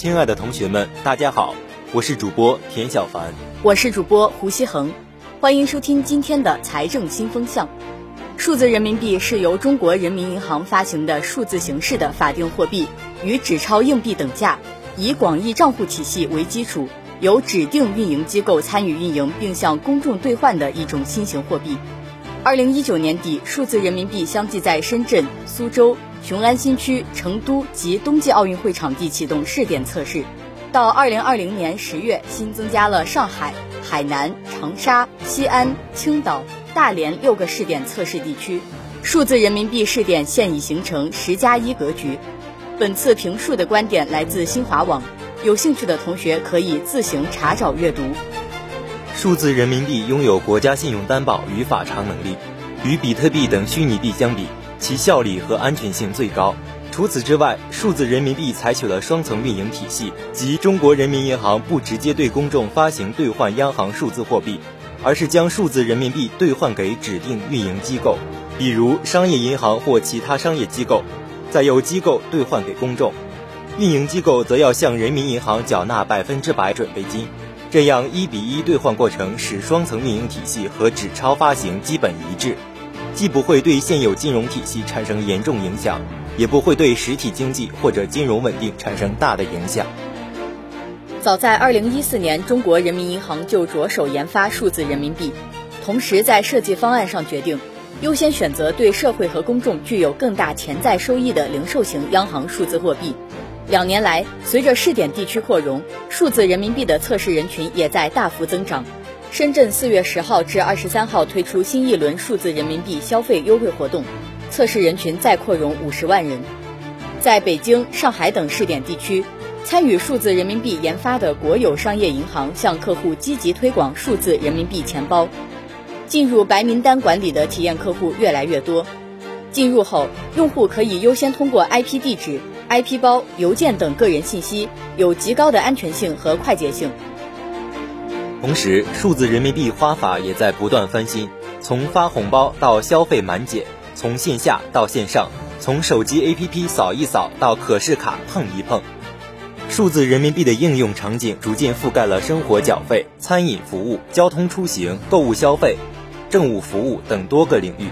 亲爱的同学们，大家好，我是主播田小凡，我是主播胡希恒，欢迎收听今天的财政新风向。数字人民币是由中国人民银行发行的数字形式的法定货币，与纸钞硬币等价，以广义账户体系为基础，由指定运营机构参与运营并向公众兑换的一种新型货币。二零一九年底，数字人民币相继在深圳、苏州。雄安新区、成都及冬季奥运会场地启动试点测试，到二零二零年十月，新增加了上海、海南、长沙、西安、青岛、大连六个试点测试地区。数字人民币试点现已形成十加一格局。本次评述的观点来自新华网，有兴趣的同学可以自行查找阅读。数字人民币拥有国家信用担保与法偿能力，与比特币等虚拟币相比。其效力和安全性最高。除此之外，数字人民币采取了双层运营体系，即中国人民银行不直接对公众发行兑换央行数字货币，而是将数字人民币兑换给指定运营机构，比如商业银行或其他商业机构，再由机构兑换给公众。运营机构则要向人民银行缴纳百分之百准备金。这样一比一兑换过程使双层运营体系和纸钞发行基本一致。既不会对现有金融体系产生严重影响，也不会对实体经济或者金融稳定产生大的影响。早在2014年，中国人民银行就着手研发数字人民币，同时在设计方案上决定优先选择对社会和公众具有更大潜在收益的零售型央行数字货币。两年来，随着试点地区扩容，数字人民币的测试人群也在大幅增长。深圳四月十号至二十三号推出新一轮数字人民币消费优惠活动，测试人群再扩容五十万人。在北京、上海等试点地区，参与数字人民币研发的国有商业银行向客户积极推广数字人民币钱包，进入白名单管理的体验客户越来越多。进入后，用户可以优先通过 IP 地址、IP 包、邮件等个人信息，有极高的安全性和快捷性。同时，数字人民币花法也在不断翻新，从发红包到消费满减，从线下到线上，从手机 APP 扫一扫到可视卡碰一碰，数字人民币的应用场景逐渐覆盖了生活缴费、餐饮服务、交通出行、购物消费、政务服务等多个领域。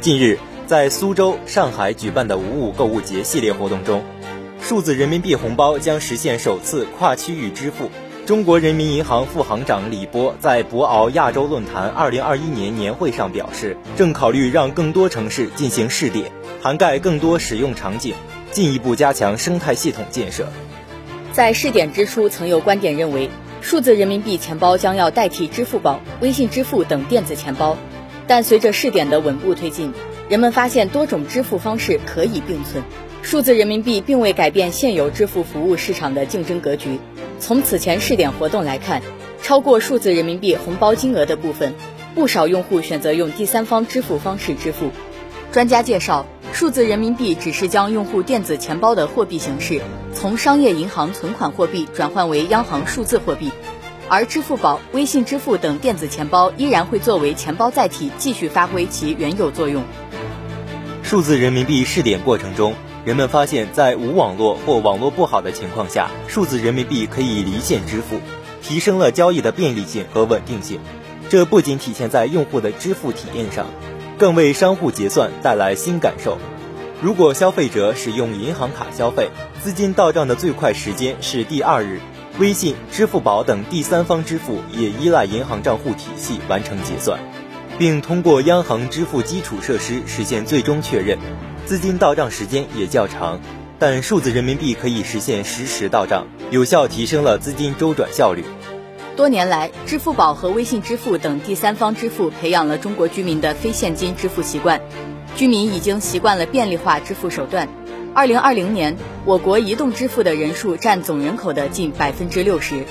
近日，在苏州、上海举办的“五五购物节”系列活动中，数字人民币红包将实现首次跨区域支付。中国人民银行副行长李波在博鳌亚洲论坛二零二一年年会上表示，正考虑让更多城市进行试点，涵盖更多使用场景，进一步加强生态系统建设。在试点之初，曾有观点认为，数字人民币钱包将要代替支付宝、微信支付等电子钱包，但随着试点的稳步推进，人们发现多种支付方式可以并存，数字人民币并未改变现有支付服务市场的竞争格局。从此前试点活动来看，超过数字人民币红包金额的部分，不少用户选择用第三方支付方式支付。专家介绍，数字人民币只是将用户电子钱包的货币形式从商业银行存款货币转换为央行数字货币，而支付宝、微信支付等电子钱包依然会作为钱包载体继续发挥其原有作用。数字人民币试点过程中。人们发现，在无网络或网络不好的情况下，数字人民币可以离线支付，提升了交易的便利性和稳定性。这不仅体现在用户的支付体验上，更为商户结算带来新感受。如果消费者使用银行卡消费，资金到账的最快时间是第二日。微信、支付宝等第三方支付也依赖银行账户体系完成结算，并通过央行支付基础设施实现最终确认。资金到账时间也较长，但数字人民币可以实现实时到账，有效提升了资金周转效率。多年来，支付宝和微信支付等第三方支付培养了中国居民的非现金支付习惯，居民已经习惯了便利化支付手段。二零二零年，我国移动支付的人数占总人口的近百分之六十。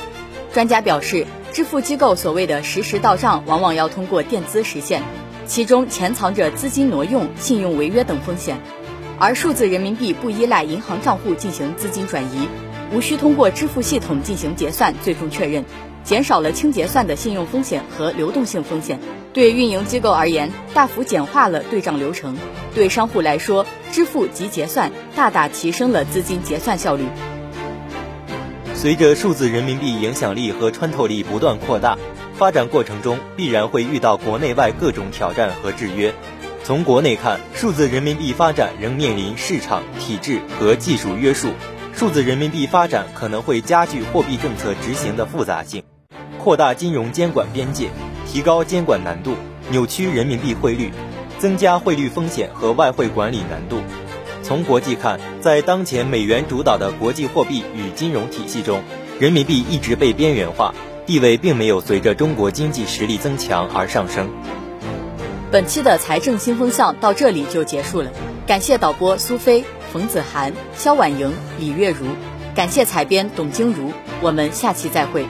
专家表示，支付机构所谓的实时到账，往往要通过垫资实现。其中潜藏着资金挪用、信用违约等风险，而数字人民币不依赖银行账户进行资金转移，无需通过支付系统进行结算最终确认，减少了清结算的信用风险和流动性风险。对运营机构而言，大幅简化了对账流程；对商户来说，支付及结算大大提升了资金结算效率。随着数字人民币影响力和穿透力不断扩大，发展过程中必然会遇到国内外各种挑战和制约。从国内看，数字人民币发展仍面临市场、体制和技术约束。数字人民币发展可能会加剧货币政策执行的复杂性，扩大金融监管边界，提高监管难度，扭曲人民币汇率，增加汇率风险和外汇管理难度。从国际看，在当前美元主导的国际货币与金融体系中，人民币一直被边缘化，地位并没有随着中国经济实力增强而上升。本期的财政新风向到这里就结束了，感谢导播苏菲、冯子涵、肖婉莹、李月如，感谢采编董晶如，我们下期再会。